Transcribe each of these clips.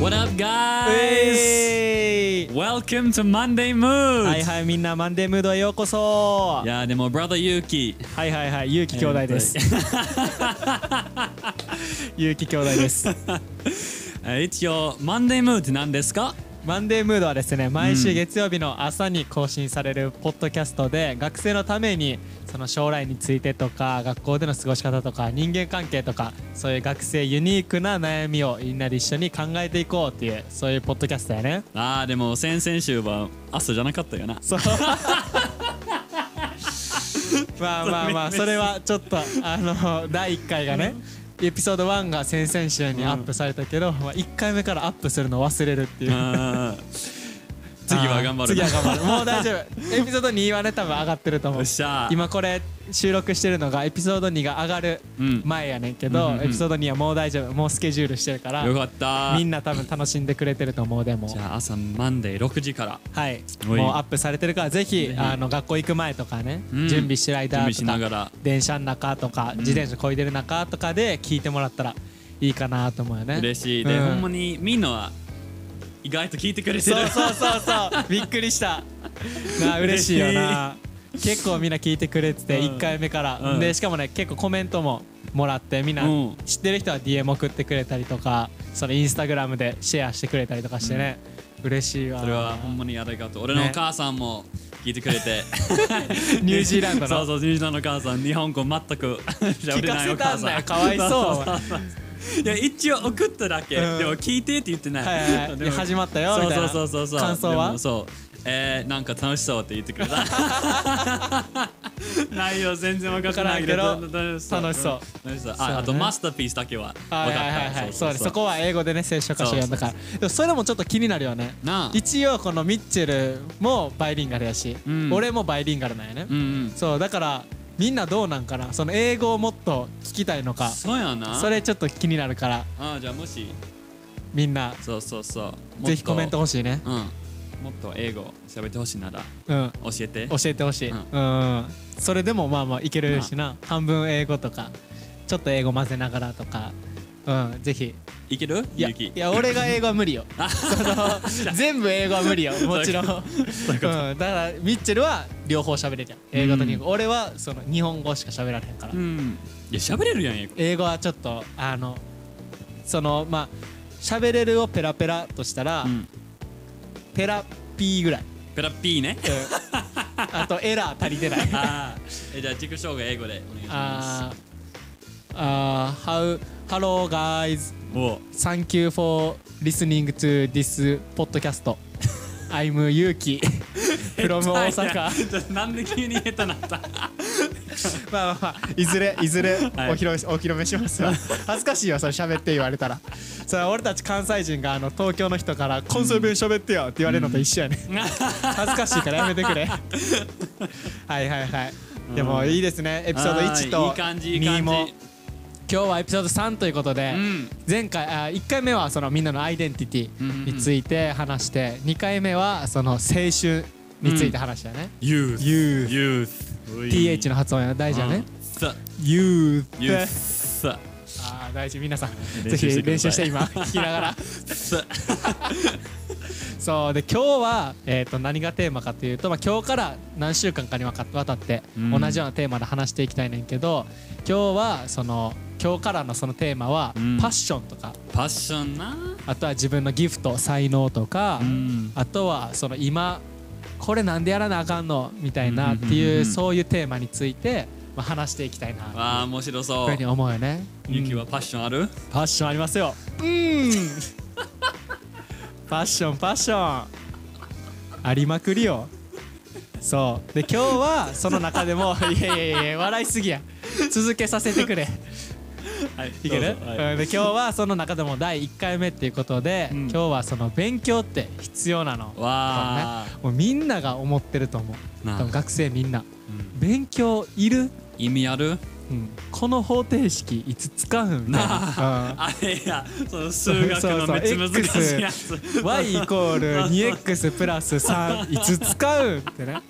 What up, う guys? Welcome to Monday Mood! はいはいみんなマンデームードへようこそ。いやでも Brother Yuki はいはいはいゆうき兄弟です。ゆうき兄弟です。え 一応 Monday Mood って何ですか？マンデームードはですね毎週月曜日の朝に更新されるポッドキャストで学生のためにその将来についてとか学校での過ごし方とか人間関係とかそういう学生ユニークな悩みをみんなで一緒に考えていこうっていうそういうポッドキャストやね。ああでも先々週は朝じゃなかったよな。そう。まあまあまあそれはちょっとあの第1回がねエピソード1が先々週にアップされたけど、まあ、1回目からアップするの忘れるっていう。次は頑張る次は頑張る。もう大丈夫。エピソード2はね多分上がってると思ようっしゃ。今これ収録してるのがエピソード2が上がるうん前やねんけど、うんうんうん。エピソード2はもう大丈夫。もうスケジュールしてるからよかった。みんな多分楽しんでくれてると思うでも。じゃあ朝マンデー6時から。はい。もうアップされてるからぜひあの学校行く前とかね、うん。準備してる間とかながら。電車の中とか、自転車こいでる中とかで聞いてもらったらいいかなと思うよね。嬉しい。で、うん。ほんまにみんなは意外と聞いてくれてる。そうそうそうそう。びっくりした。なあ嬉しいよな。結構みんな聞いてくれててうん。1回目から、うん。でしかもね結構コメントももらってみんなうん。知ってる人は DM 送ってくれたりとかそのインスタグラムでシェアしてくれたりとかしてね、嬉しいわ。それはほんまにありがとう。俺のお母さんも聞いてくれて、ニュージーランドの？そうそうニュージーランドのお母さん日本語全く 喋れないお母さん。聞かせたんだよかわいそういや一応送っただけ、うん。でも聞いてって言ってない、はいはい。始まったよみたいな。そうそうそうそう感想は？そう。えー、なんか楽しそうって言ってくれた。内容全然分からないけど。楽しそう。楽しそう。ああとねマスターピースだけは分かった。はいはいはいはい。そうねそここは英語でね聖書箇所読んだから。でもそれもちょっと気になるよね。一応このミッチェルもバイリンガルやし、うん。俺もバイリンガルなんやね、そうだからみんなどうなんかな？その英語をもっと聞きたいのか？そうやな。それちょっと気になるから。あじゃあもしみんな。そうそうそう。ぜひコメント欲しいね。うん。もっと英語喋ってほしいなら。うん。教えて。教えてほしい、ううん。それでもまあまあいけるしな、半分英語とかちょっと英語混ぜながらとかうんぜひ。いける？いやいや俺が英語は無理よ。あその全部英語は無理よもちろん、うん、だからミッチェルは両方喋れるじゃん英語と日本語、俺はその日本語しか喋られへんから、うん。いや喋れるやん英語。英語はちょっとあのそのまあ喋れるをペラペラとしたら、うん。ペラピーぐらい、ペラピーね。うん。あとエラー足りてない。あー。えじゃあ自己紹介英語でお願いしまあー。あー How Hello guys. Thank you for listening to this podcast. I'm Yuki. From 大阪 なんで急に下手なった？まあまあまあいずれい。ずれおはい披露しお披露目します。わ恥ずかしいわそれ喋って言われたら。それは俺たち関西人があの東京の人から「関西弁喋ってよ」って言われるのと一緒やね、恥ずかしいからやめてくれ。はいはいはい。でもいいですね。エピソード1とあーいい感じいい感じ。2も今日はエピソード3ということで、うん。前回あ1回目はそのみんなのアイデンティティについて話して2回目はその青春について話したよね、Youth Youth Youth TH の発音や大事やね、さ Youth Youth さあー大事。皆さんぜひ練習してく今聞きながら。さ そうで今日は、えー、と何がテーマかというと、まあ、今日から何週間かにわたってうん。同じようなテーマで話していきたいねんけど今日はその今日からのそのテーマは、うん。パッションとか。パッションな。あとは自分のギフト才能とか、うん。あとはその今これなんでやらなあかんのみたいなってうんうんうん。いううんそういうテーマについて、まあ、話していきたいな。わあ面白そう。ふうに思うよね。うんゆきはパッションある？パッションありますよ。うん。パッションパッション。ありまくりよ。そう。で今日はその中でも いやいやいや笑いすぎや。続けさせてくれ。はいいける、はい。うんで今日はその中でも第1回目っていうことで、うん。今日はその勉強って必要なの。わあもうみんなが思ってると思う。学生みんな。うん。勉強いる、意味ある？うん、この方程式いつ使うんみたいな、う んあれやその数学のめっちゃ難しいやつ y イコー。ル 2x プラス3いつ使うんってね、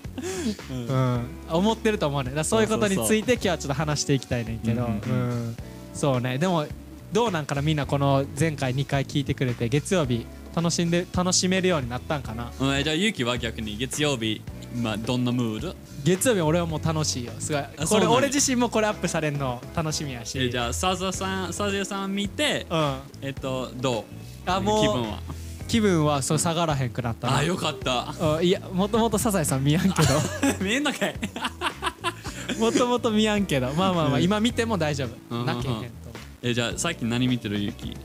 うん思ってると思うねだそういうことについて今日はちょっと話していきたいねんけどうんうんうんうんそうねでもどうなんかなみんなこの前回2回聞いてくれて月曜日楽しんで楽しめるようになったんかな。うんじゃあゆうきは逆に月曜日まあどんなムード？月曜日俺はもう楽しいよ。すごい。これ俺自身もこれアップされるの楽しみやし。えじゃあサザさんサザさん見てうん。えっとどう？あもう気分は？気分はそう下がらへんくなったな。あよかった。うんいやもともとサザエさん見やんけ見えんのかい。ど もともと見やんけど。まあまあまあうん。今見ても大丈夫。うんなけへんと。えじゃあ最近何見てるゆうき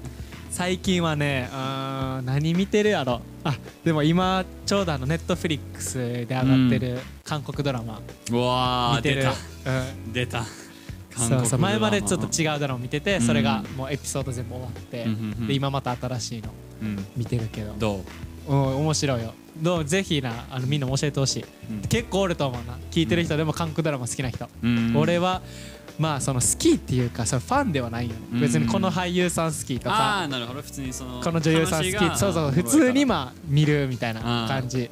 最近はねうーん何見てるやろ。あでも今ちょうどあのネットフリックスで上がってる韓国ドラマ。うわー見てる。出た。うん。出た。そうそう前までちょっと違違うドラマ見ててうん。それがもうエピソード全部終わってうんうんうん。で今また新しいのう、うん、見てるけど。どう、うん面白いよ。どう？ぜひなあのみんなも教えてほしい。うん。結構おると思うな。聞いてる人でも韓国ドラマ好きな人。うん。俺はまあその好きっていうかそのファンではないよね。うん。別にこの俳優さん好きとあかあなるほど。普通にそのこの女優さん好きそうそう普通にまあ見るみたいな感じ。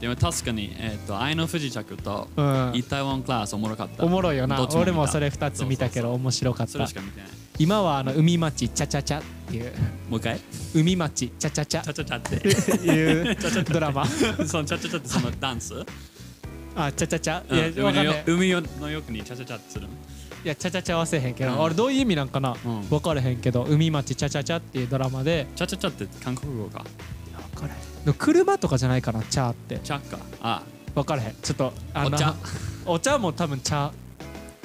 でも確かにえっ、と愛の不時着とうん。イタワンクラスおもろかった。おもろいよな。俺もそれ2つ見たけど面白かった。今はあの海町チャチャチャっていう。もう一回？海町チャチャチチャャチャチャって。いうドラマ。そのチャチャチャってそのダンス？あチャチャチャ。海のよくにチャチャチャってするの？いやチャチャチャはせえへんけうん。どあれどういう意味なんかなうん。分からへんけど海町チャチャチャっていうドラマで。チャチャチャって韓国語か。分からへん。車とかじゃないかなチャーって。チャか。あ分からへん。ちょっとあのお茶。お茶も多分茶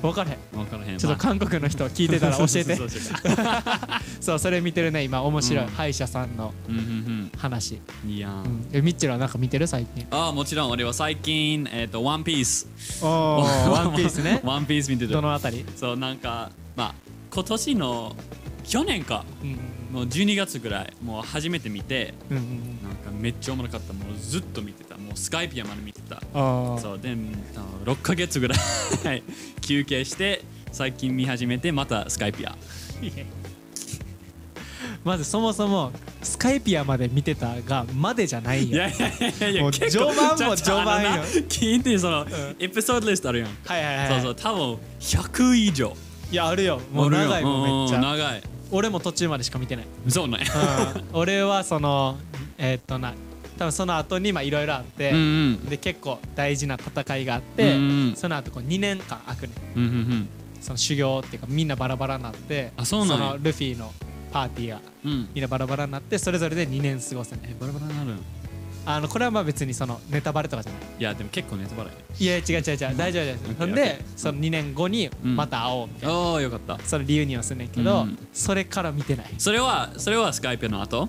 分からへん分からへん。ちょっと韓国の人聞いてたら教えて。そう それ見てるね今。面白い。うん。歯医者さんの話うんいやー。うん。えミッチェルはなんか見てる最近？ああもちろん俺は最近えっ、とワンピース。おー ワンピースね。ワンピース見てる。どのあたり？そうなんかまあ今年の去年か。うんもう12月ぐらいもう初めて見てうんうんうん。なんかめっちゃおもろかった。もうずっと見てた。もうスカイピアまで見てた。そう。であの6ヶ月ぐらい 休憩して最近見始めてまたスカイピア。まずそもそもスカイピアまで見てたがまでじゃないよ。いやいやいやいやもう序盤も序盤よ。聞いてその、ん。エピソードリストあるやん。はいはいはい。そうそう。多分100以上。いやあるよ。もう長いもんめっちうんゃ長い俺も途中までしか見てない、そうね。うん、俺はそのえーっとな多分その後にまあいろいろあって、うんうん。で結構大事な戦いがあって、うんうん。その後こう2年間空くねうんうんうん。その修行っていうかみんなバラバラになってあそうなのルフィのパーティーがうん。みんなバラバラになってそれぞれで2年過ごすね。えバラバラになるん？あのこれはまあ別にそのネタバレとかじゃない。いやでも結構ネタバレいや違う違う違う。大丈夫大丈夫。ほんでその2年後にまた会おうみたいな、ああよかった。そのリユニオンするねんけど、うん。それから見てない。それはそれはスカイピアの後？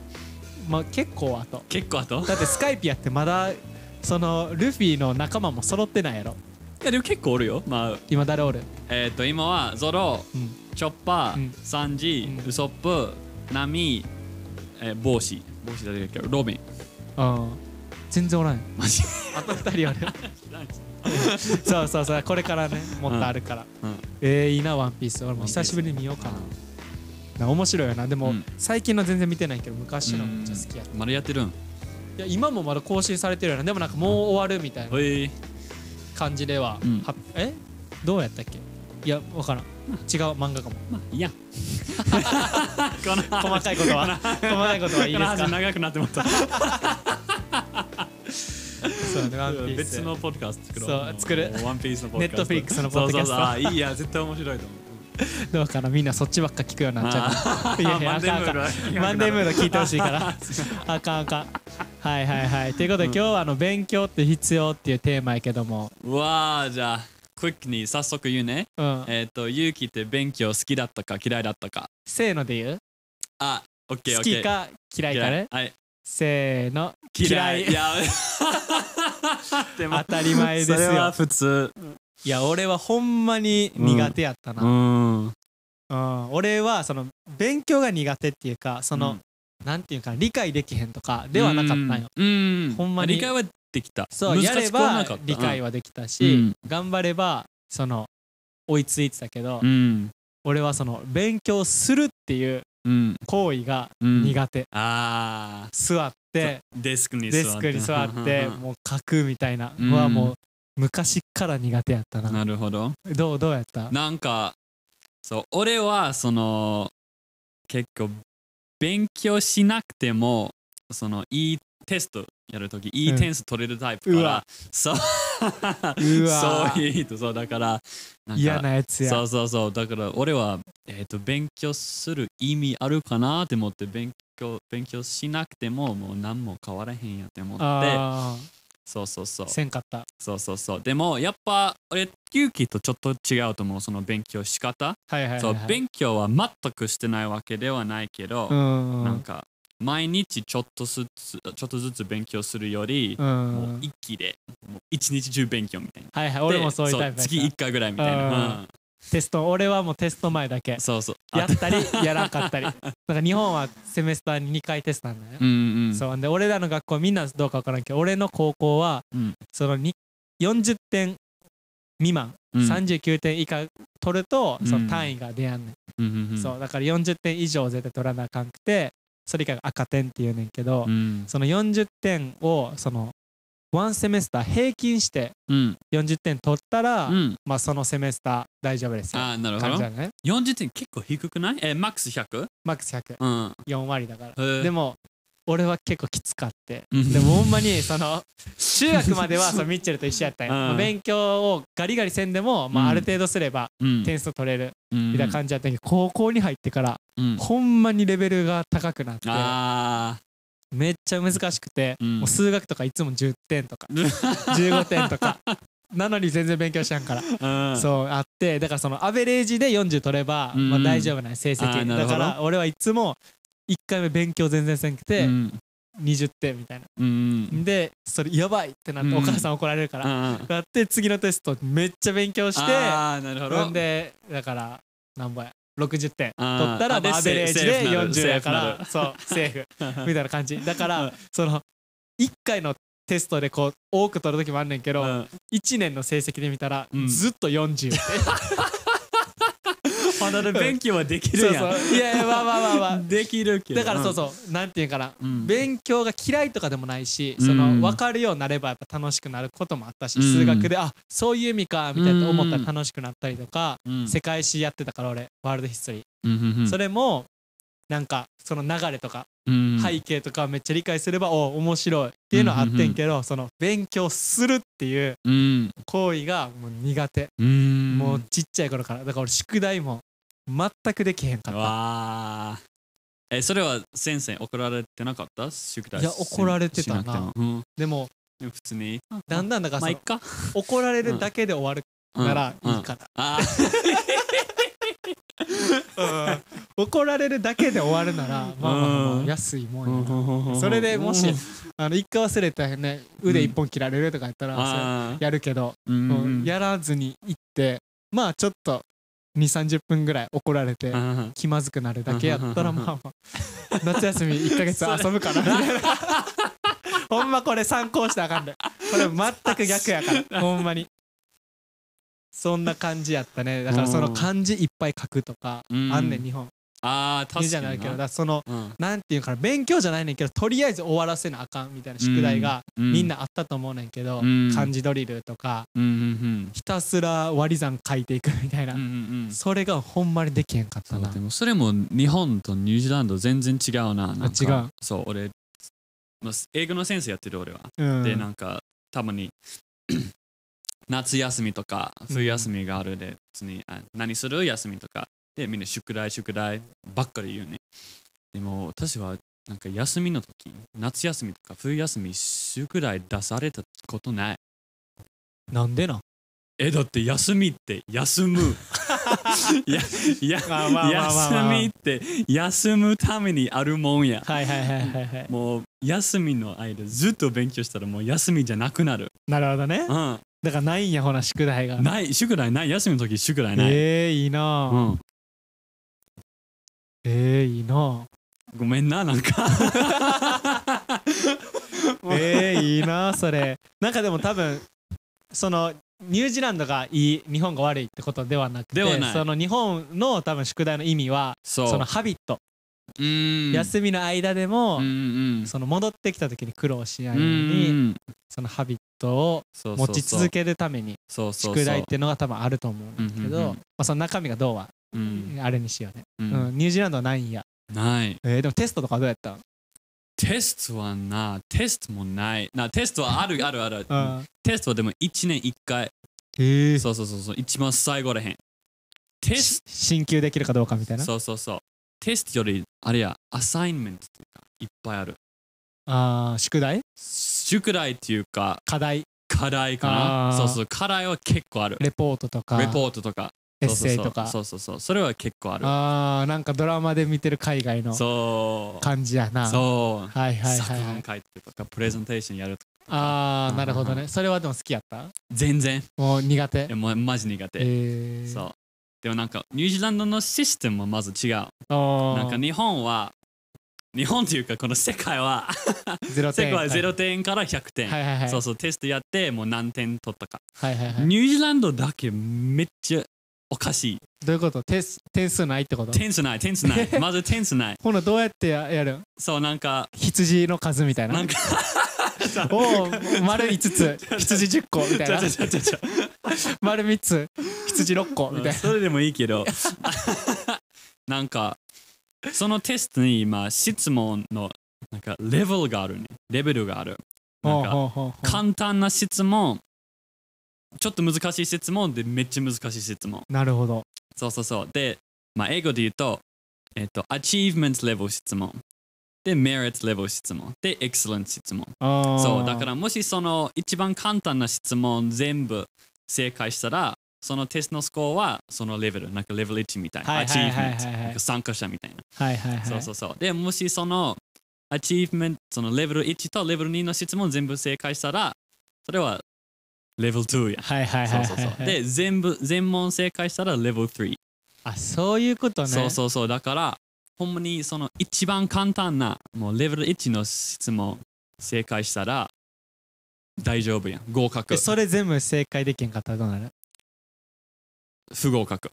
まあ結構後。結構後？だってスカイピアってまだそのルフィの仲間も揃ってないやろ。いやでも結構おるよ。まあ今誰おる？えっ、と今はゾロうん。チョッパー、うん。サンジ、うん。ウソップナミ、えー、帽子帽子誰だっけロビン。うん全然おらん。よマジ？あと2人おるそうそうそうこれからねもっとあるから、うんえー、いいなワンピース。俺も久しぶりに見ようかな。な面白いよな。でも、うん。最近の全然見てないけど昔のめっちゃ好きやった、まだやってるん？いや今もまだ更新されてるよなでもなんかもう終わるみたいな感じでは、うん。はえ？どうやったっけ？いやわからん。違う漫画かも。まあいいや。細かいことは。細かいことはいいですか？長くなってもったそうねワンピース別のポッドキャスト作ろう。そう作る。ワンピースのポッドキャスト。Netflix のポッドキャスト。そうそうそう。あいいや絶対面白いと思う。どうかなみんなそっちばっか聞くようにな。っちゃあういやいやあかんあかん。マンデームード聞いてほしいから。あ あかんあかん。はいはいはい。ということで、今日はあの勉強って必要っていうテーマやけども。うわあじゃあクイックに早速言うね。うん。えっ、と勇気って勉強好きだったか嫌いだったか。せーので言う？あオッケー好オッケー。きか嫌いかね。はいせーの。嫌い。い。や。で も当たり前ですそれはよ普通。いや俺はほんまに苦手やったな、ん。うん、俺はその勉強が苦手っていうかその、うん。なんていうか理解できへんとかではなかったんよ、うん。ほんまに。理解はできた。そうやれば理解はできたし、うん。頑張ればその追いついてたけど、うん。俺はその勉強するっていううん行為がうん。苦手、ああ座って。デスクに座って。もう書くみたいなうんのはもう昔から苦手やったな、なるほど。どうどうやった？なんかそう俺はその結構勉強しなくてもそのいいテストやるときいい点数取れるタイプから、うわ。そう。そういう人そうだから嫌なやつや。そうそうそう。だから俺は、えー、と勉強する意味あるかなって思って勉強勉強しなくてももう何も変わらへんやって思ってあそうそうそう。あせんかった。そうそうそう。でもやっぱ俺勇気とちょっと違うと思うその勉強し方、はいはいはい、はい、そう勉強は全くしてないわけではないけど、うん。なんか毎日ちょっとずつちょっとずつ勉強するより、うん。もう一気でもう一日中勉強みたいな。はいはい俺もそういうタイプ月1回ぐらいみたいな、うん。うんテスト俺はもうテスト前だけ。そうそう。やったりやらんかったり。だから日本はセメスターに2回テストなんだよ、うんうんそうで俺らの学校みんなどうか分からんけど俺の高校は、うん。そのに40点未満、うん。39点以下取るとそうん。の単位が出やんねん、うんうんうん。そうだから40点以上絶対取らなあかんくてそれ以下が赤点っていうねんけど、うん。その40点をそのワンセメスター平均してうん。40点取ったら、うん。まあそのセメスター大丈夫ですよ。ああなるほど。ね。40点結構低くない？えマックス 100? マックス100うん。4割だから。でも俺は結構きつかって。うん。でもほんまにその中学までは そのミッチェルと一緒やったんよ。うん。まあ勉強をガリガリせんでも、まあ、うん。ある程度すればうん。点数取れるみみたいな感じやったけど高校に入ってからうん。ほんまにレベルが高くなってあめっちゃ難しくてうん。もう数学とかいつも10点とか 15点とかなのに全然勉強しやんからあそうあってだからそのアベレージで40取れば、うん。まあ、大丈夫な成績。だから俺はいつも1回目勉強全然せんくてうん。20点みたいな。うんでそれやばいってなってうん。お母さん怒られるからあなって次のテストめっちゃ勉強してあーなるほど。でだから何ぼや。60点。取ったらあでまあアベレージでフなる40やからそうセーフ。みたいな感じ。だかうん。らその1回のテストでこう多く取る時もあんねんけどうん。1年の成績で見たらうん。ずっと40ってまだ勉強はできそうるやん。そういやいやまあまあまあまあ。できるけどだからそうそうなんていうかな。うん。勉強が嫌いとかでもないし、うん。その分かるようになればやっぱ楽しくなることもあったし、うん。数学であそういう意味かみたいな思ったら楽しくなったりとか、うん。世界史やってたから俺ワールドヒストリー、それもなんかその流れとかうん。背景とかめっちゃ理解すれば、お面白いっていうのはあってんけど、その勉強するっていううん。行為がもう苦手、うん。もうちっちゃい頃から。だから俺宿題も全くできへんかった。わあ。えそれは先生怒られてなかった？宿題いや怒られてたな。しくてもうん。でもでも普通に。だんだんだからまあいっか。怒られるだけで終わるならうん。いいかな、あうん。怒られるだけで終わるならまあまあまあうん安いもんやな。ーそれでもしうんあの一回忘れたらね腕一本切られるとかやったらそれあーやるけど、うん。もうやらずに行ってまあちょっと2 3 0分ぐらい怒られてうん気まずくなるだけやったらうんまあまあ夏休み1ヶ月遊ぶかなみたいなほんまこれ参考したらあかんで。これ全く逆やから。ほんまに。そんな感じやったね。だからその漢字いっぱい書くとかうん。あんねん日本あーいいじゃ確かにないけどだそのうん。なんていうかな勉強じゃないねんけどとりあえず終わらせなあかんみたいな宿題がうみんなあったと思うねんけど、うん。漢字ドリルとかうんうんひたすら割り算書いていくみたいな、うんうんうん。それがほんまにできへんかったな。でもそれも日本とニュージーランド全然違うな違う。そう俺まあ英語の先生やってる俺は。うん。でなんかたまに 夏休みとか冬休みがあるで普通にあ何する？休みとかでみんな宿題宿題ばっかり言うね。でも私はなんか休みの時夏休みとか冬休み宿題出されたことない。なんでなん？えだって休みって休む。ややまあまあ休まあみって休むためにあるもんや。はいはいはいはいはい。もう休みの間ずっと勉強したらもう休みじゃなくなる。なるほどね。うん。だからないんやほな宿題が。ない。宿題ない。休みの時宿題ない、えー、いいなあ、うん、えー、いいな。ごめんななんか。あ えー、いいなあそれ。なんかでも多分そのニュージーランドがいい日本が悪いってことではなくてではない。その日本の多分宿題の意味はそう。そのハビット、うーん。休みの間でも、うんうんその戻ってきた時に苦労しないうんように、うん。そのハビットをそうそうそう。持ち続けるためにそうそうそう。宿題っていうのが多分あると思うんだけど、うんうんうん。まあ、その中身がどうはうんあれにしようね、ううんんニュージーランドはないんやない。えー、でもテストとかどうやったんテストはな、テストもない。な、テストはある あるある。うんテストはでも1年1回。へえそうそうそうそう、一番最後らへん。テス進級できるかどうかみたいト、な？そうそうそう。テストより、あれや、アサインメントとかいっぱいある。あー宿題？宿題っていうか、課題課題かな。そうそう、課題は結構ある。レポートとかレポートとか。エッセイとかそうそうそう。それは結構ある。あーなんかドラマで見てる海外の。感じやなそう。はいはい作はい、はい、文書いてるとか、プレゼンテーションやるとか。ああなるほどうんねそれはでも好きやった？全然。もう苦手？もうマジ苦手。えー、そう。でもなんか、ニュージーランドのシステムもまず違う。なんか日本は、日本というかこの世界は、世界は0点から100点。はいはいはいそうそう、テストやって、もう何点取ったか。はいはいはいニュージーランドだけめっちゃおかしい。どういうこと？点数点数ないってこと？点数ない、点数ない。まず点数ない。ほなどうやってややる？んそう、なんか、羊の数みたいな？なんか、おお丸5つ。羊10個みたいな？丸3つ。羊6個みたいな？それでもいいけど、なんか、そのテストに今、質問のなんかレベルがあるね。レベルがある。簡単な質問、ちょっと難しい質問でめっちゃ難しい質問。なるほどそうそうそう。で、まあ、英語で言うと、えっと、achievement level 質問。で、merit level 質問。で、excellence 質問。そう、だからもしその一番簡単な質問全部正解したら、そのテストのスコアはそのレベル、なんかレベル1みたいな。はいはいはいはいはい achievement なんか参加者みたいな。はいはいはいそうそうそう。で、もしその achievement、そのレベル1とレベル2の質問全部正解したら、それはレベル2や。はいはいはいはいそうそうそう。で、全部、全問正解したらレベル3。あそういうことねそうそうそう。だから、ほんまにその一番簡単な、もうレベル1の質問正解したら、大丈夫やん。合格で。それ全部正解できんかったらどうなる？不合格。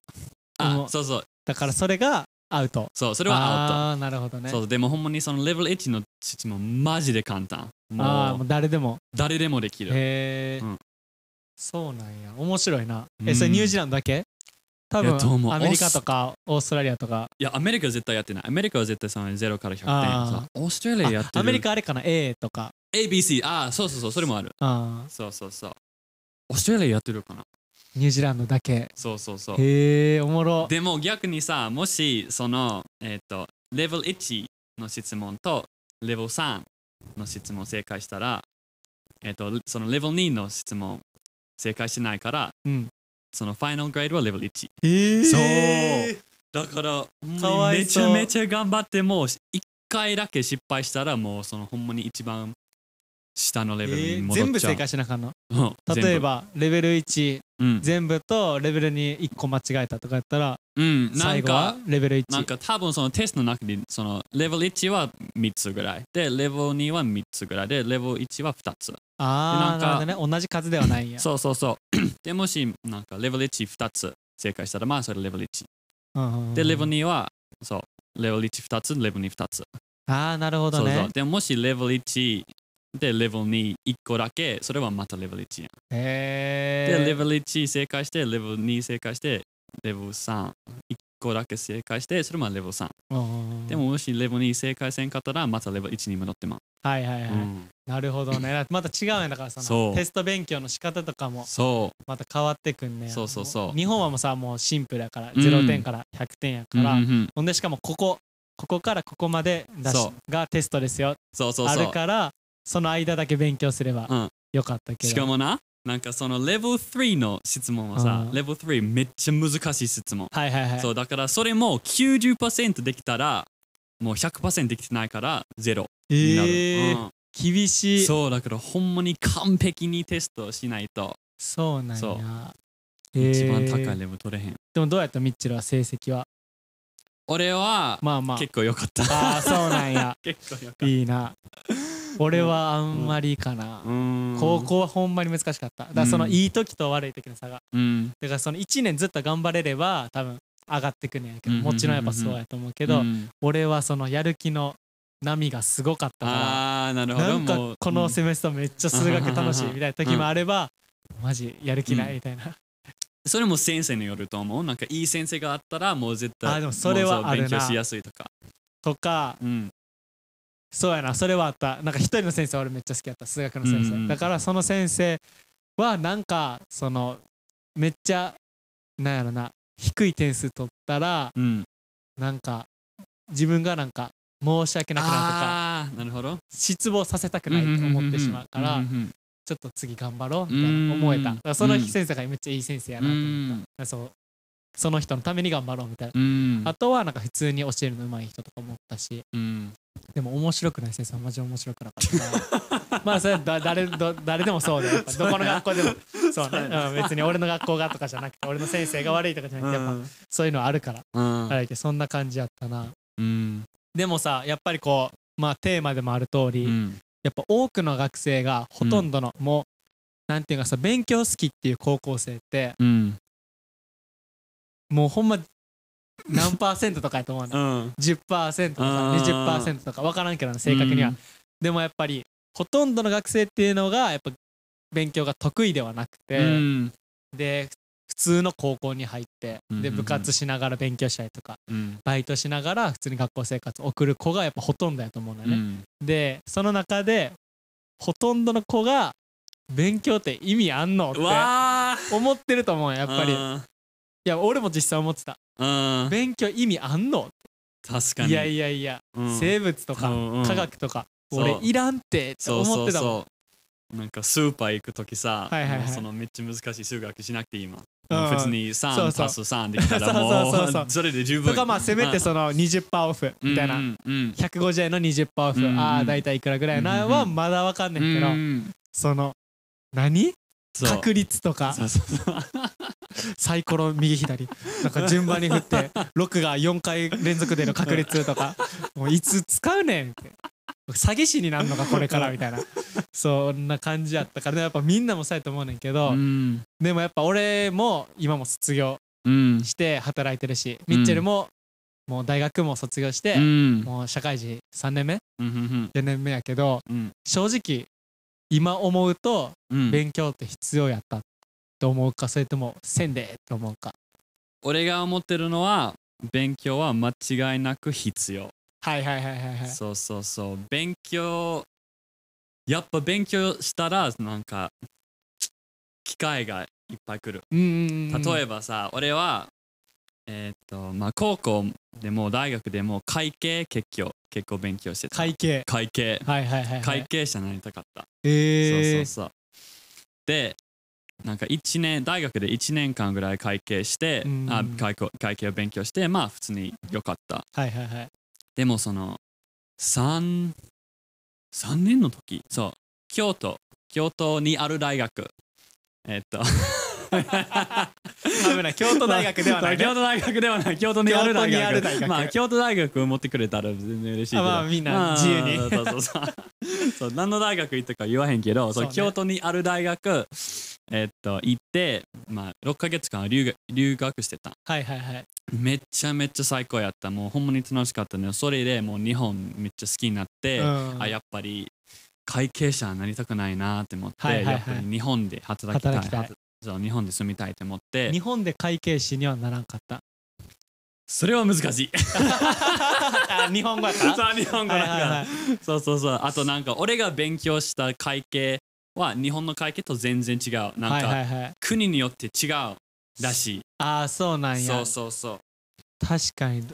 あ、そうそう。だからそれがアウトそう、それはアウト。あなるほどねそう、でもほんまにそのレベル1の質問マジで簡単。ああもうもう誰でも誰でもできる。へえ、うんそうなんや。面白いな。うん。えそれニュージーランドだけ？多分アメリカとかオーストラリアとか。いや、アメリカは絶対やってない。アメリカは絶対その0から100点。あー。そう。オーストラリアやってる。あアメリカあれかな？A とか。ABC。ああ、そうそうそう、それもある。あー。そうそうそう。オーストラリアやってるかな？ニュージーランドだけ。そうそうそう。へえおもろ。でも逆にさ、もしその、えっ、と、レベル1の質問とレベル3の質問正解したら、えっ、と、そのレベル2の質問正解しないから、うん。そのファイナルグレー。ドはレベル1。へそう。だから、めわいそう。ちゃめちゃ頑張っても、1回だけ失敗したら、もうそのほんまに一番下のレベルに戻っちゃう。全部正解しなあかんの？うん例え、ばレベル1全部うん、全部とレベル2 1個間違えたとかやったらうん、なん最後はか、レベル1なんか多分そのテストの中でそのレベル1は3つぐらい。でレベル2は3つぐらい。でレベル1は2つ。ああでなるほどね。同じ数ではないんや。そうそうそう。でもしなんかレベル12つ正解したらまあそれレベル1うんうんうんでレベル2はそう。レベル12つレベル22つ。ああなるほどそうそう。ねでもしレベル1でレベル21個だけそれはまたレベル1やん。へえでレベル1正解してレベル2正解してレベル31個だけ正解してそれもレベル3でももしレベル2正解せんかったらまたレベル1に戻ってまはいはいはい、う、うん。なるほどね。また違うんやだからその テスト勉強の仕方とかもそまた変わってくんねそうそうそう。日本はもうさもうシンプルやからうん。0点から100点やうから、うんほんでしかもここここからここまで出しそがテストですよ。そうそうそう。あるからその間だけ勉強すればうん。よかったけど、しかもななんかそのレベル3の質問はさうん。レベル3めっちゃ難しい質問。はいはいはい。そうだからそれも90%できたらもう100%できてないからゼロになる、えー。うん。厳しい。そうそうだからほんまに完璧にテストしないと。なんや。そう。えー。一番高いレベル取れへん、でもどうやったミッチェルは成績は？俺はまあまあ。結構良かった。ああそうなんや。結構良かった。いいな俺はあんまりかな、うん。高校はほんまに難しかった。だからそのうんいい時と悪い時の差が。うん。だからその1年ずっと頑張れれば多分上がってくねんやけどうんもちろんやっぱそうやと思うけど、うん。俺はそのやる気の波がすごかったからああなるほど。なんかこのうんセメストめっちゃ数学楽しいみたいな時もあれば、マジやる気ないみたいな、それも先生によると思うなんかいい先生があったらもう絶対あでもそれは勉強しやすいとか。とかうんそうやな。それはあった。なんか一人の先生俺めっちゃ好きやった。数学の先生、うんうん。だからその先生はなんかそのめっちゃなんやろな。低い点数取ったらうん。なんか自分がなんか申し訳なくなるとかなるほど。失望させたくないと思ってしまうからうんうんちょっと次頑張ろうみたいな思えたうん。だからそのうん先生がめっちゃいい先生やうなと思っんたそう。その人のために頑張ろうみたいな。うん。あとはなんか普通に教えるの上手い人とか思ったし。うんでも面白くない先生はマジ面白くなかった まあそれはだ誰ど誰でもそうでどこの学校でも。そうね、うん、別に俺の学校がとかじゃなくて俺の先生が悪いとかじゃなくてやっぱそういうのはあるから。うん。あそんな感じやったな。うん。でもさやっぱりこうまあテーマでもある通り、うん。やっぱ多くの学生がほとんどの、もうなんていうかさ勉強好きっていう高校生ってうん。もうほんま何パーセントとかやと思うのうん。10%とかあー20%とか分からんけどな正確には、うん。でもやっぱりほとんどの学生っていうのがやっぱ勉強が得意ではなくて、うん。で普通の高校に入ってうんうんうん。で部活しながら勉強したりとかうん。バイトしながら普通に学校生活を送る子がやっぱほとんどやと思うのよね、うん。でその中でほとんどの子が勉強って意味あんのって思ってると思うよやっぱりや俺も実際思ってた。うん。勉強意味あんの？確かに。いやいやいや。うん。生物とかうんうん。科学とか。俺いらんってってそう思ってたもん。そうそうなんかスーパー行くときさ、はいはいはい。そのめっちゃ難しい数学しなくていい今、うん。もう別にそう3そう。足す3できたらもそう それで十分。とかまあせめてその20%オフみたいな。うんうん150円の20%オフ。うんうんああ大体いくらぐらいな？はまだわかんないけど。うんその何？確率とか。そうそうそうサイコロ右左。なんか順番に振って6が4回連続での確率とかもういつ使うねんって。詐欺師になるのかこれからみたいな。そんな感じやったからねやっぱみんなもそうやと思うねんけど、うん。でもやっぱ俺も今も卒業うん。して働いてるしミッチェルももう大学も卒業して、うん。もう社会人3年目うんうん4年目やけどうん。正直今思うとうん。勉強って必要やったと思うかそれともせんでえと思うか。俺が思ってるのは勉強は間違いなく必要。はいはいはいはいはい。そうそうそう。勉強やっぱ勉強したらなんか機会がいっぱい来る。うんうんうん例えばさ、俺はえーっとまあ高校でも大学でも会計結構結構勉強してた。会計。会計。はいはいはい、はい、会計者になりたかった、えー、そうそうそう。でなんか一年大学で1年間ぐらい会計して、うん。あ会計会計を勉強してまあ普通に良かった。はいはいはい。でもその3 3年の時そう京都京都にある大学。えーっと 危ない。京都大学ではない、ね、京都大学ではない。京都にある大学。まあ京都大学を持ってくれたら全然嬉しいけど。あまあみんな自由に。そうそうそう。そう何の大学行ったか言わへんけどそうね。京都にある大学えっと行ってまあ6ヶ月間留学留学してた。はいはいはい。めっちゃめっちゃ最高やった。もうほんまに楽しかったねそれでもう日本めっちゃ好きになって、うん。あやっぱり会計者になりたくないなって思って、はいはいはい。やっぱり日本で働きたい働きたいはそう日本で住みたいと思って。日本で会計士にはならんかった。それは難しい。あ 日本語やった そう日本語だか。ら、はいはいはい。そうそうそう。あとなんか俺が勉強した会計は日本の会計と全然違う。なんか、はいはいはい。国によって違うらしい。ああそうなんや。そうそうそう。確かに。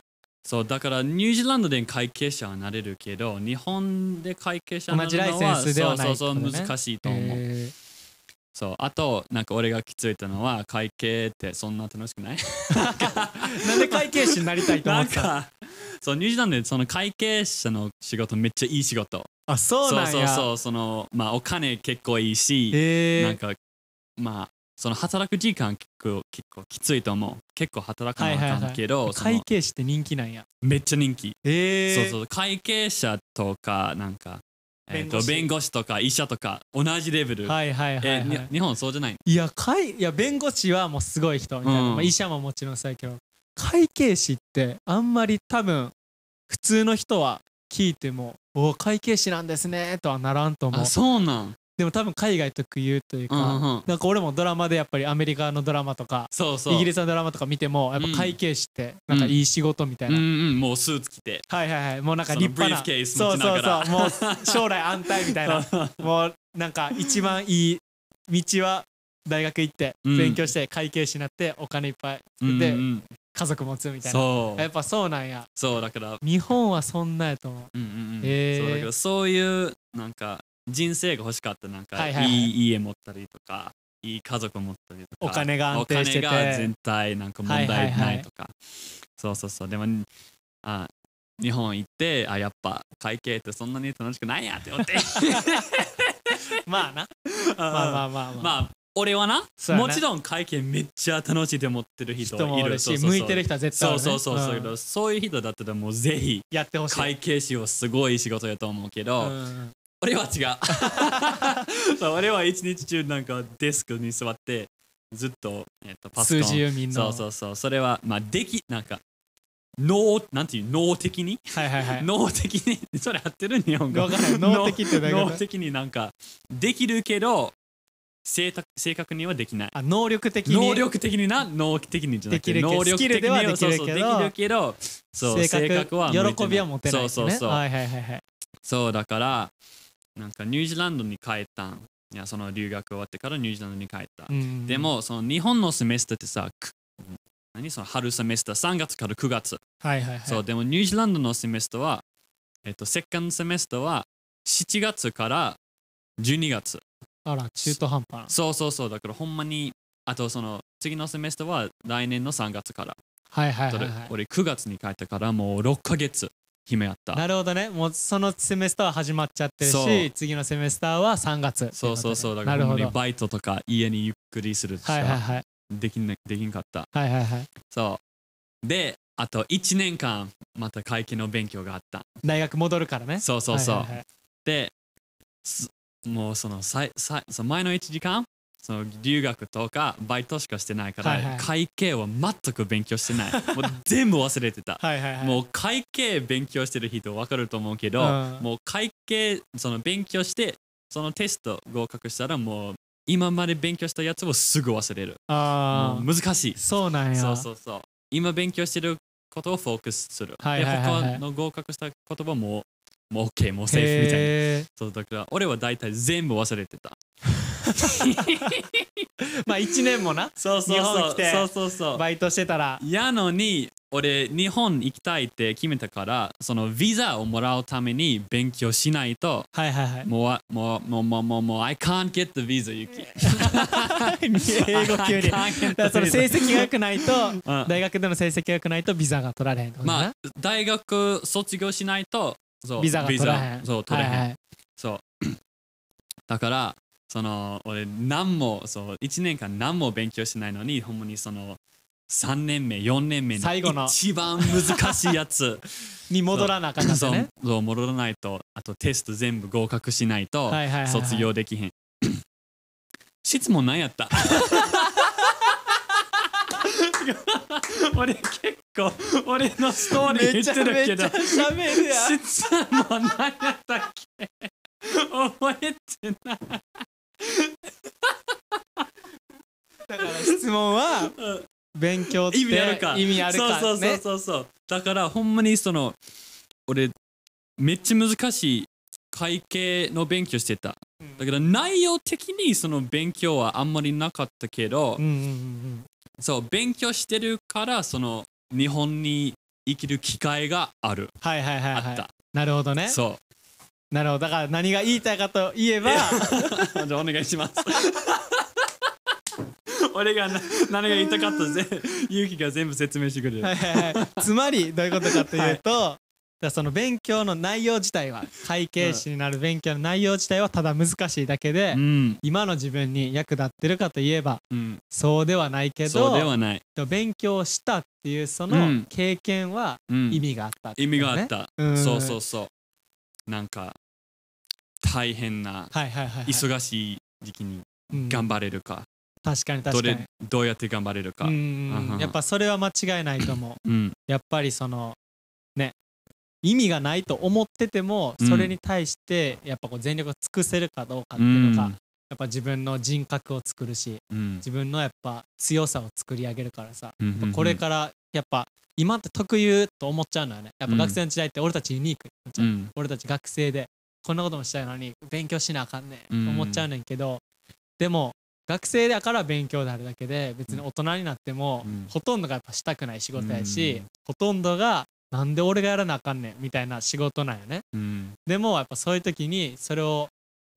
そうだからニュージーランドで会計者はなれるけど日本で会計者になるのはそうそうそう難しいと思う、えそうあとなんか俺が気づいたのは会計ってそんな楽しくない？ー なんで会計士になりたいと思った？なんかそうニュージーランドでその会計者の仕事めっちゃいい仕事。あそうなんや。そうそうそうそのまあお金結構いいし、え。ー、なんかまあその働く時間結構結構きついと思う。結構働かなあかんけど、会計士って人気なんや。めっちゃ人気、え。ー、そうそう会計者とかなんか、えーと弁護士。とか医者とか同じレベル、はいはいはい、はい。えに日本そうじゃないいや会いや弁護士はもうすごい人みたいな、うん。まあ、医者ももちろんそうやけど会計士ってあんまり多分普通の人は聞いても「お会計士なんですね」とはならんと思う。あそうなんでも多分海外特有というか、うんうん。なんか俺もドラマでやっぱりアメリカのドラマとかそうそう。イギリスのドラマとか見てもやっぱ会計士ってなんかいい仕事みたいな、うんうん。もうスーツ着て。はいはいはい。もうなんか立派な。そうそうそう。もう将来安泰みたいな。もうなんか一番いい道は大学行ってうん。勉強して会計士になってお金いっぱいうんでうん。家族持つみたいな。そう。やっぱそうなんや。そうだから。日本はそんなやと思う。うんうんうん。へー。そうだけどそういうなんか人生が欲しかったなんか、いはいはいはい。い家持ったりとかいい家族持ったりとかお金が安定してて。お金が全体なんか問題はいはいはいない。とか、そうそうそう。でもあ日本行ってあやっぱ会計ってそんなに楽しくないやって思って。まあな。まあまあまあまあ、まあ俺はなね。もちろん会計めっちゃ楽しいと思ってる人もおるし向いてる人は絶対ね。そうそうそうそう、ん。そういう人だったらもうぜひやってほしい。会計士はすごい仕事やと思うけど、うん俺は違う。そう俺は一日中なんかデスクに座ってずっと,、えっとパソコン。数字を見んの。そうそうそう。それはまあできなんか脳なんていう脳的に、はいはいはい。脳的に？それ合ってる日本語。わかんない。脳的って脳的になんかできるけど正確正確にはできない。あ能力的に？能力的にな能力的にじゃなくてできるけど能力的にはできるけどそうそうできるけどそう性格は喜びは持てないそうそうそう、はいはいはいはい。そうだからなんかニュージーランドに帰ったん。いやその留学終わってからニュージーランドに帰った、うんでもその日本のセメスターってさく何その春セメスター3月から9月、はいはいはい。そうでもニュージーランドのセメスターはえっとセカンドセメスターは7月から12月。あら中途半端な。そうそうそう。だからほんまにあとその次のセメスターは来年の3月から、はいはいはいはい。俺9月に帰ったからもう6ヶ月暇やった。なるほどね。もうそのセメスターは始まっちゃってるし次のセメスターは3月。そうそうそう。だからほんまにバイトとか家にゆっくりするしかはいはいはい。できなできんかった。はいはいはい。そう。であと1年間また会計の勉強があった。大学戻るからね。そうそうそう、はいはいはい。ですもうそのさいさいその前の1時間その留学とかバイトしかしてないから、はいはい。会計は全く勉強してない。もう全部忘れてた。はいもう会計勉強してる人分かると思うけど、うん。もう会計その勉強してそのテスト合格したらもう今まで勉強したやつをすぐ忘れる。あ難しい。あそうなんや。そうそうそう。今勉強してることをフォーカスする、はいはいはいはい。で他の合格した言葉ももう OK もうセーフみたいな。へそうだから俺は大体全部忘れてた。ー まあ1年もな。そうそうそう。そうそうそう。バイトしてたら。やのに俺日本行きたいって決めたからそのビザをもらうために勉強しないとはいはいはい。もうわもうもうもうもうもう I can't get the visa ユキ 英語急に。だその成績が良くないとうん。大学での成績が良くないとビザが取られへんまあ大学卒業しないとそうビザが取らへん。そう取れへん、はいはい。そう。だからその俺何もそう1年間何も勉強しないのにほんまにその3年目4年目最後の。の一番難しいやつ。に戻らなあかんかったそうねそう戻らないとあとテスト全部合格しないとはいはいはいはい。卒業できへん。質問何やった？俺結構俺のストーリー言ってるけど喋るやん質問何やったっけ？覚えてない。だから質問は勉強って意味あるか意味あるかそうそうそうねそう。そうだからほんまにその俺めっちゃ難しい会計の勉強してた。うん。だから内容的にその勉強はあんまりなかったけど、うんうんうんそう勉強してるからその日本に生きる機会がある、はいはいはいはい。あった。なるほどね。そなるほど。だから何が言いたいかといえば。う じゃあお願いします。俺がな何が言いたかったぜ。ゆうきが全部説明してくれる、はいはいはい。つまりどういうことかというと、だその勉強の内容自体は会計士になる勉強の内容自体はただ難しいだけで、うん。今の自分に役立ってるかといえばうん。そうではないけそうどではない、勉強したっていうそうのん。経験はうん。意味があったって意ことね、味があった、うん。そうそうそう。なんか大変なはいはいはい、はい、忙しい時期にうん。頑張れるか、確かにど確かに。れどうやって頑張れるか、うんうん。うん。やっぱそれは間違いないと思う。うん。やっぱりそのね意味がないと思っててもうん。それに対してやっぱこう全力を尽くせるかどうかっていうのが、うん。やっぱ自分の人格を作るしうん。自分のやっぱ強さを作り上げるからさ、これからやっぱ今って特有と思っちゃうのよねやっぱ学生の時代って俺たちユニーク、う。ん。俺たち学生でこんなこともしたいのに勉強しなあかんねん思っちゃうねんけど、でも学生だから勉強であるだけで別に大人になっても、うん。ほとんどがやっぱしたくない仕事やし、うん。ほとんどがなんで俺がやらなあかんねんみたいな仕事なんよね。うん。でもやっぱそういう時にそれを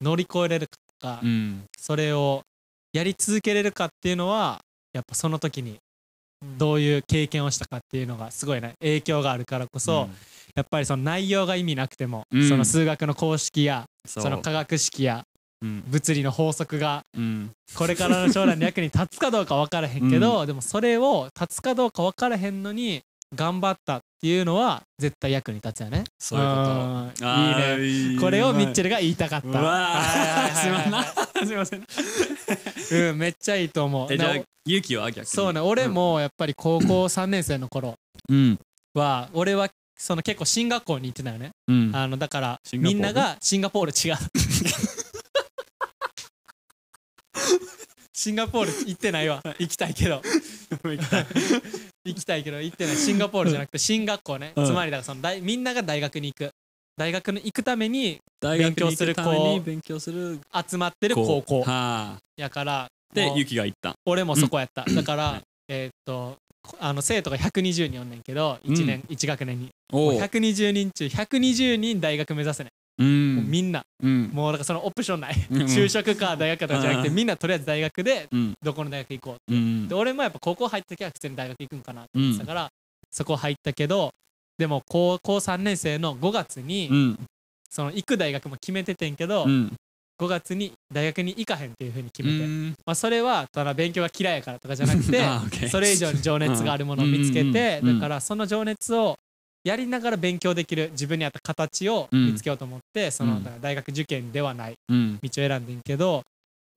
乗り越えれるかうん。それをやり続けれるかっていうのはやっぱその時にどういう経験をしたかっていうのがすごいね影響があるからこそ、やっぱりその内容が意味なくても、うん。その数学の公式やそその科学式やうん。物理の法則がうん。これからの将来の役に立つかどうか分からへんけど、でもそれを立つかどうか分からへんのに頑張ったっていうのは絶対役に立つよね。そういうこといいね。いこれをミッチェルルが言いたかった。すいませんませんうん、めっちゃいいと思う。えじゃあな勇気は逆に？そうね、俺もやっぱり高校3年生の頃うんは、俺はその結構進学校に行ってたよね。うんあのだからみんながシンガポール違う。シンガポール行ってないわ。行きたいけど。行きたいけど行ってない。シンガポールじゃなくて進学校ね。うんつまりだからその大みんなが大学に行く。大学に行くために勉強する子に勉強する集まってる高校はあやから。でもう勇気が言った俺もそこやった。だから、はいえーっと、あの生徒が120人おんねんけど、1年、1学年に。もうおう120人中120人大学目指せね、うもうん。みんな。うん。もうだからそのオプションない。うん就職か大学かとかじゃなくて、うん。みんなとりあえず大学でうん。どこの大学行こう。うんで、俺もやっぱ高校入った時は普通に大学行くんかなって思ってたから、そこ入ったけど、でも高校3年生の5月に、うん。その行く大学も決めててんけど、うん。5月に大学に行かへんっていう風に決めて、うん。まあ、それはただ勉強が嫌いやからとかじゃなくて それ以上に情熱があるものを見つけてうんうんうん。だからその情熱をやりながら勉強できる自分に合った形を見つけようと思ってそのうん。だから大学受験ではないうん。道を選んでんけど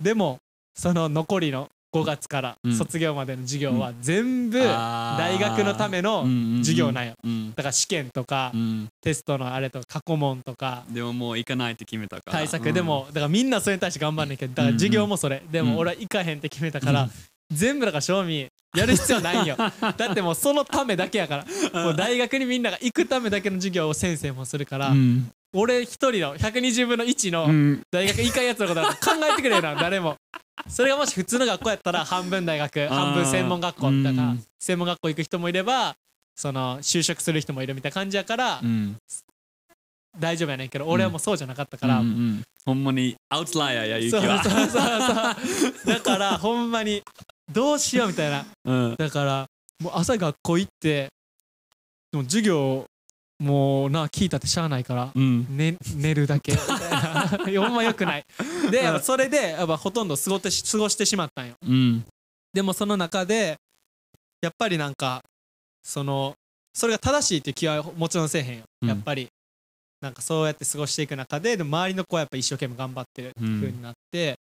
でもその残りの5月からうん。卒業までの授業は全部大学のための授業なんよ。うん。だから試験とかうん。テストのあれとか過去問とかでももう行かないって決めたから。対策。でもだからみんなそれに対して頑張んねんけどだから授業もそれ。でうんも俺は行かへんって決めたから全部だから賞味やる必要ないんよ。だってもうそのためだけやから。もう大学にみんなが行くためだけの授業を先生もするからうん。俺一人の120分の1うのん。大学行かんやつのことだから考えてくれよな誰も。それがもし普通の学校やったら半分大学半分専門学校だからうん。専門学校行く人もいればその就職する人もいるみたいな感じやからうん。大丈夫やねんけど俺はもうそうじゃなかったから。うんうんほんまにアウトライヤーや勇そう気は。そうそうそう。だからほんまにどうしようみたいな。うん。だからもう朝学校行ってでも授業もうな聞いたってしゃあないから、うん。ね、寝るだけ。ほんまよくない。でやっぱそれでやっぱほとんど過ごってし過ごしてしまったんよ。うん。でもその中でやっぱりなんかそのそれが正しいっていう気はもちろんせえへんよ、うん。やっぱり。なんかそうやって過ごしていく中ででも周りの子はやっぱ一生懸命頑張ってるっていう風になって、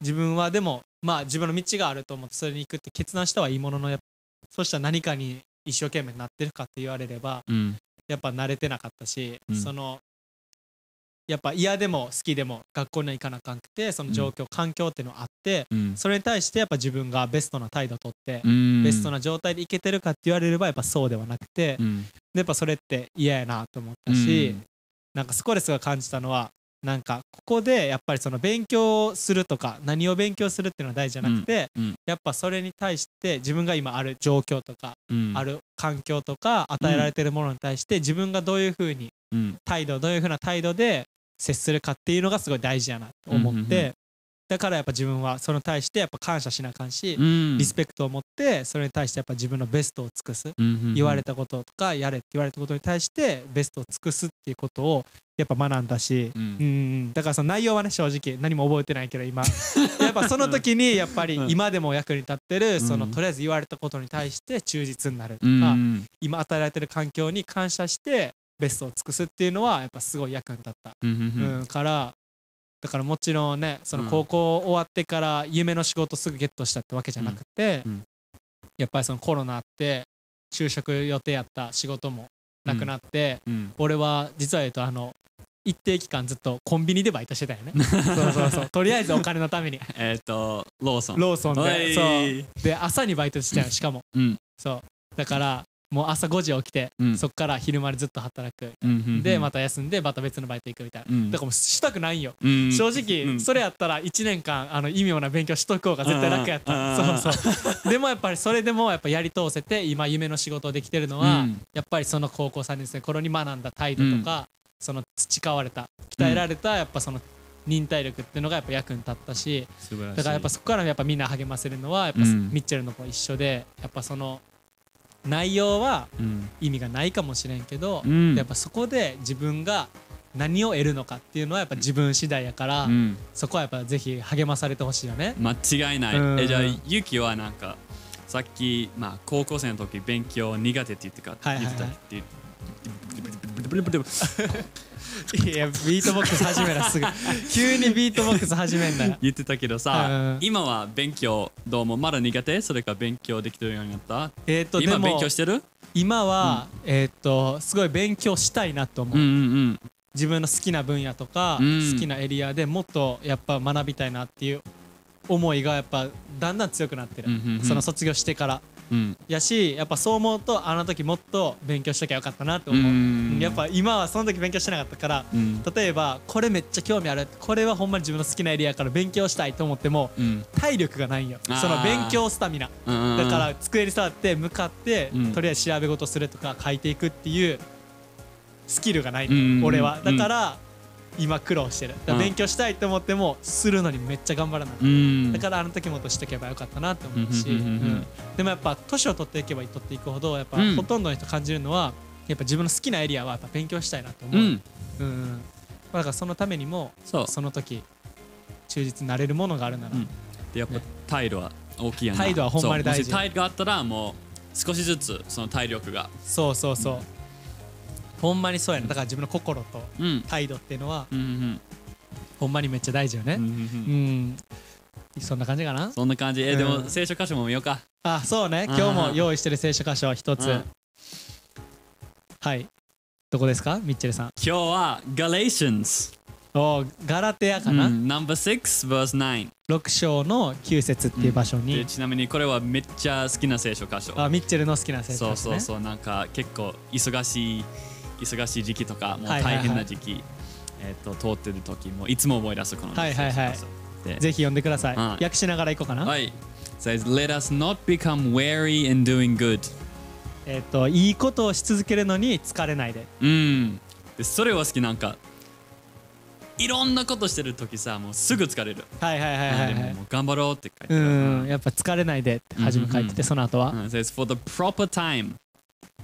自分はでもまあ自分の道があると思ってそれに行くって決断したはいいもののやっぱそうしたら何かに一生懸命なってるかって言われればうん。やっぱ慣れてなかったし、うん。そのやっぱ嫌でも好きでも学校には行かなあかんくてその状況、環境っていうのがあってうん。それに対してやっぱ自分がベストな態度をとって、うん。ベストな状態でいけてるかって言われればやっぱそうではなくて、でうん。やっぱそれって嫌やなと思ったし、うん。なんかそこですごい感じたのはなんかここでやっぱりその勉強するとか何を勉強するっていうのは大事じゃなくて、うんうん。やっぱそれに対して自分が今ある状況とか、うん。ある環境とか与えられてるものに対して自分がどういうふうにうん。態度どういうふうな態度で接するかっていうのがすごい大事やなと思って、だからやっぱ自分はそれに対してやっぱ感謝しなあかんし、うん。リスペクトを持ってそれに対してやっぱ自分のベストを尽くす、言われたこととかやれって言われたことに対してベストを尽くすっていうことをやっぱ学んだし、うん。うんうんだからその内容はね正直何も覚えてないけど今。やっぱその時にやっぱりうん。今でも役に立ってるそのうんとりあえず言われたことに対して忠実になるとうか、ん今与えられてる環境に感謝してベストを尽くすっていうのはやっぱすごい役に立った、うん。うんからだからもちろんねそのうん。高校終わってから夢の仕事すぐゲットしたってわけじゃなくて、うん。うん。やっぱりそのコロナあって就職予定やった仕事もなくなって、うん。俺は実は言うとあの一定期間ずっとコンビニでバイトしてたよね。そうそうそう。とりあえずお金のために。えっとローソン。ローソンおでい。そう。で朝にバイトしてたよしかも。うん。そう。だからもう朝5時起きて、うん。そっから昼までずっと働く、うんうんでまた休んでまた別のバイト行くみたいな、うん。だからもうしたくないんよ、うん。正直、うん。それやったら1年間あの意味もな勉強しとく方が絶対楽やった、うんそうそう。でもやっぱりそれでもやっぱやり通せて今夢の仕事をできてるのは、うん。やっぱりその高校3年生の頃に学んだ態度とか、その培われた鍛えられたやっぱその忍耐力っていうのがやっぱ役に立ったしだからやっぱそこからやっぱみんな励ませるのはやっぱうん。ミッチェルの子一緒でやっぱその内容はうん。意味がないかもしれんけど、うん。やっぱそこで自分が何を得るのかっていうのはやっぱ自分次第やから、うん。そこはやっぱぜひ励まされてほしいよね。間違いない。うん。えじゃあユキはなんかさっきまあ高校生の時勉強苦手って言ってかはいはいはい言ってたっていやビートボックス始めなすぐ。急にビートボックス始めんなよ。言ってたけどうさん。今は勉強どうもまだ苦手？それか勉強できてるようになった？えっ、とで今勉も強してる？今は、えっ、とすごい勉強したいなと思う。うんうん自分の好きな分野とか、うん。好きなエリアでもっとやっぱ学びたいなっていう思いがやっぱだんだん強くなってる、うんうんうん。その卒業してから。うんやしやっぱそう思うとあの時もっと勉強しときゃよかったなって思う、うん。やっぱ今はその時勉強してなかったからうん。例えばこれめっちゃ興味ある。これはほんまに自分の好きなエリアから勉強したいと思ってもうん。体力がないんよ。その勉強スタミナ。うんだから机に座って向かって、うん。とりあえず調べ事するとか書いていくっていうスキルがない俺はうんだから、今苦労してる。勉強したいと思ってもするのにめっちゃ頑張らない、うん。だからあの時もっとしとけばよかったなって思うし、でもやっぱ年を取っていけば取っていくほどやっぱ、うん。ほとんどの人感じるのはやっぱ自分の好きなエリアはやっぱ勉強したいなと思う、うん。だからそのためにもその時忠実になれるものがあるなら、うん。でやっぱね。態度は大きいやな。態度はほんまに大事。態度があったらもう少しずつその体力が。そうそうそう、ほんまにそうやね。だから自分の心とうん。態度っていうのはうんうんほんまにめっちゃ大事よね。うんうんううん。ん、そんな感じかな？そんな感じ。えでうん。も聖書箇所も見ようか。あそうね。うん今日も用意してる聖書箇所一つ、うん。はい。どこですか？ミッチェルさん。今日は Galatians おガラテアかな、うん。Number 6 verse 9 6章の9節っていう場所に、でちなみにこれはめっちゃ好きな聖書箇所。あミッチェルの好きな聖書そうですねそうそう。なんか結構忙しい忙しい時期とかもうはいはいはい。大変な時期、えっと通ってる時もいつも思い出すこのはいはいはい。ぜひ読んでください、うん訳しながらいこうかな、はい。Says let us not become weary in doing good. えっ、といいことをし続けるのに疲れないで。うん。でそれは好きなんかいろんなことしてる時さもうすぐ疲れる、はいはいはいはい、ではい。ももう頑張ろうって書いてうん。やっぱ疲れないでって初め書いてて、うんその後は、うん。Says for the proper time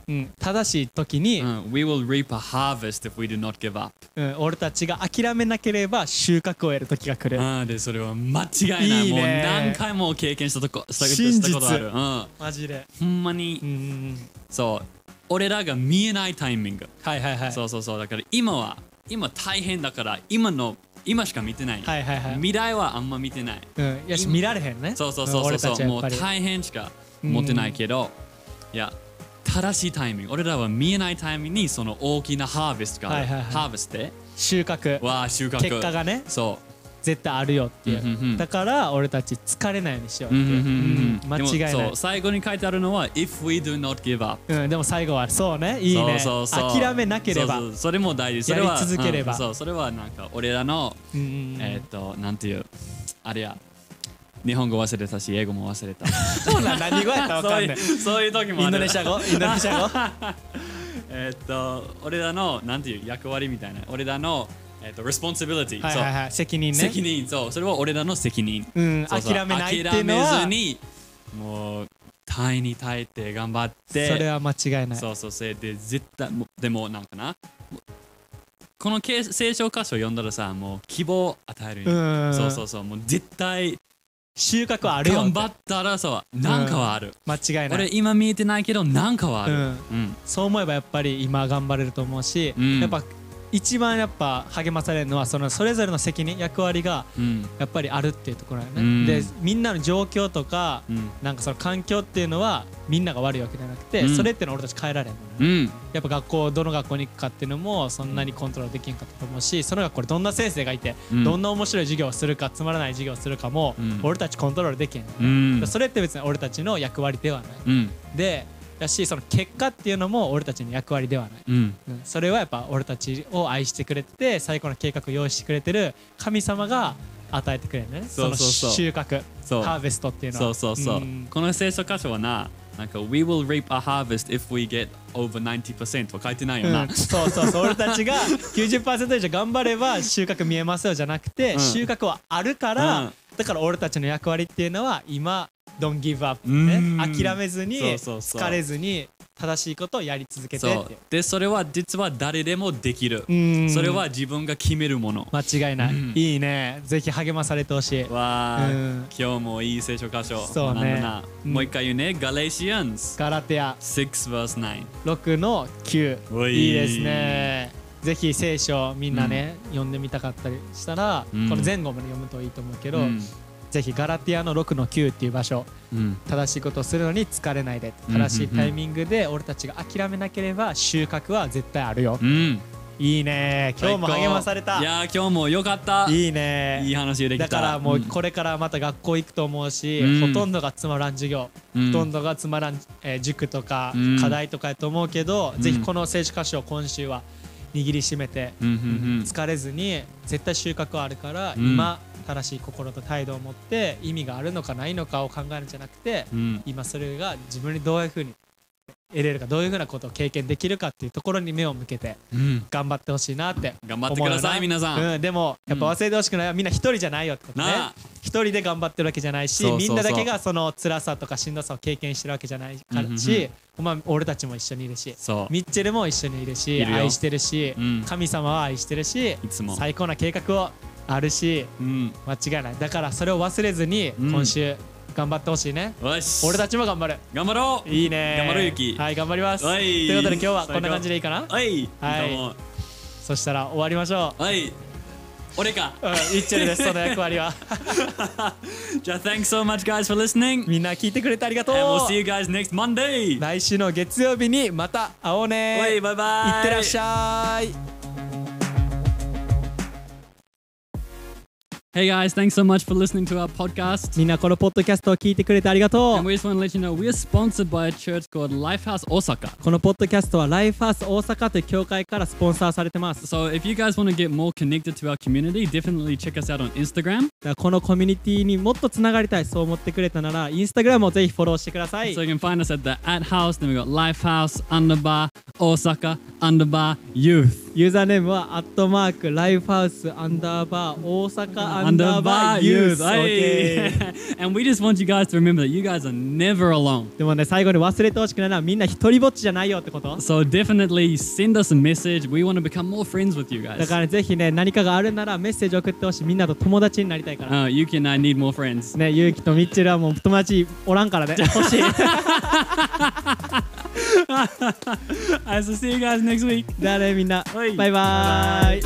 うん、正しい時に、うん。We will reap a harvest if we do not give up. うん、俺たちが諦めなければ収穫を得る時が来る、あーでそれは間違いない。いいね。もう何回も経験したとこしたしたことある、うん、マジで。ほんまに。うんそう。俺らが見えないタイミング、はいはいはい。そうそうそう。だから今は今大変だから今の今しか見てない、はいはいはい。未来はあんま見てない。うん、よし見られへんね。そうそうそうそうそう。もう大変しか持ってないけど、いや正しいタイミング。俺らは見えないタイミングにその大きなハーベストがある、はいはいはい。ハーベストで。収穫。わあ収穫。結果がね。そ絶対あるよっていう、うんうんうん。だから俺たち疲れないようにしようう、っていう、うん間違いない。でもそう。最後に書いてあるのは If we do not give up うん、でも最後はそうね。いいね。そうそうそう。諦めなければ。そうそう。それも大事。それはやり続ければ。うん。そう。それはなんか俺らの、うんうんうん。えーっとなんていうあれや日本語忘れたし英語も忘れた。そうなん何語やったらわかんないそういう時もあるインドネシア語？インドネシア語？えーっと俺らのなんていう役割みたいな。俺らのえーっと responsibility はいはいはい。責任ね。責任。そう。それは俺らの責任。うんそうそう。諦めないっていうのは。諦めずにもう耐えに耐えて頑張って。それは間違いない。そうそうそれで絶対でもなんかな。このけ聖書箇所を読んだらさもう希望を与えるそうそうそう。もう絶対収穫はあるよ頑張ったらそうなんかはある、間違いない。俺今見えてないけどなんかはある、うん。うん。そう思えばやっぱり今頑張れると思うし、うん。やっぱ一番やっぱ励まされるのはそのそれぞれの責任役割がうん。やっぱりあるっていうところだよね、うん。でみんなの状況とかうん。なんかその環境っていうのはみんなが悪いわけじゃなくて、うん。それってのは俺たち変えられんうん。やっぱ学校どの学校に行くかっていうのもそんなにコントロールできんかったと思うしその学校でどんな先生がいて、うん。どんな面白い授業をするかつまらない授業をするかも、うん。俺たちコントロールできん。それって別に俺たちの役割ではない。うん。でだしその結果っていうのも俺たちの役割ではない、うん。うん。それはやっぱ俺たちを愛してくれてて最高の計画を用意してくれてる神様が与えてくれるね。そうそうそう。の収穫ハーベストっていうのは。そうそうそう、ん。この聖書箇所はななんか We will reap a harvest if we get over 90%は書いてないよな、うん。そうそうそう。俺たちが90%以上頑張れば収穫見えますよじゃなくて、うん。収穫はあるから、うん。だから俺たちの役割っていうのは今 Don't give up、うん。ね、諦めずに疲れずに正しいことをやり続けてでそれは実は誰でもできる、うん。それは自分が決めるもの、間違いない、うん。いいね。ぜひ励まされてほしい。わあ、うん。今日もいい聖書箇所そうね。もう一回言うね。ガレシアンスガラテア。6 verse 9 6の9おい。いいですね。ぜひ聖書みんなね、読んでみたかったりしたら、うん。この前後まで読むといいと思うけど、うんぜひガラティアの6の9っていう場所うん。正しいことをするのに疲れないで。うん正しいタイミングで俺たちが諦めなければ収穫は絶対あるよ。うん。いいね。今日も励まされた。いやー今日もよかった。いいね。いい話できた。だからもううん。これからまた学校行くと思うし、うん。ほとんどがつまらん授業、うん。ほとんどがつまらん、えー塾とかうん。課題とかやと思うけど、うん。ぜひこの聖書箇所を今週は握りしめて、疲れずに絶対収穫はあるから、うん。今正しい心と態度を持って意味があるのかないのかを考えるんじゃなくて、うん。今それが自分にどういうふうに得れるかどういうふうなことを経験できるかっていうところに目を向けてうん。頑張ってほしいなって頑張ってください皆さん、うん、でもやっぱ忘れてほしくない、みんな一人じゃないよってことね。一人で頑張ってるわけじゃないしみんなだけがその辛さとかしんどさを経験してるわけじゃないからし、まあ、俺たちも一緒にいるしミッチェルも一緒にいるし愛してるし、うん。神様は愛してるしいつも。最高な計画をあるしうん。間違いない。だからそれを忘れずにうん。今週頑張ってほしいね、よし。俺たちも頑張る。頑張ろう。いいね。頑張ろうゆき。はい頑張ります。とはい。いうことで今日はこんな感じでいいかな？はい。はい。そしたら終わりましょはい。俺か。う、うん、ミッチェルです。その役割は。じゃあ thanks so much guys for listening みんな聞いてくれてありがとう。And we'll see you guys next Monday 来週の月曜日にまた会おうね。はいバイバイ。いってらっしゃい Hey guys thanks so much for listening to our podcast みんなこのポッドキャストを聞いてくれてありがと and う we just want to let you know we're sponsored by a church called Lifehouse Osaka このポッドキャストはライフハウス大阪という教会からスポンサーされてます so if you guys want to get more connected to our community definitely check us out on Instagram このコミュニティにもっとつながりたいそう思ってくれたならインスタグラムをぜひフォローしてください so you can find us at the at house then we got Lifehouse underbar Osaka underbar youth ユーザーネームはアットマークライフハウスアンダーバー大阪アンダーバーユース Hey. and we just want you guys to remember that you guys are never alone でもね最後に忘れてほしくないのはみんな一人ぼっちじゃないよってこと so definitely send us a message we want to become more friends with you だ guys からねぜひね何かがあるならメッセージ送ってほしいみんなと友達になりたいから uh, Yuki and I need more friends ねゆうきとミッチェルはもう友達おらんからね欲しい I will see you guys next week. bye-bye.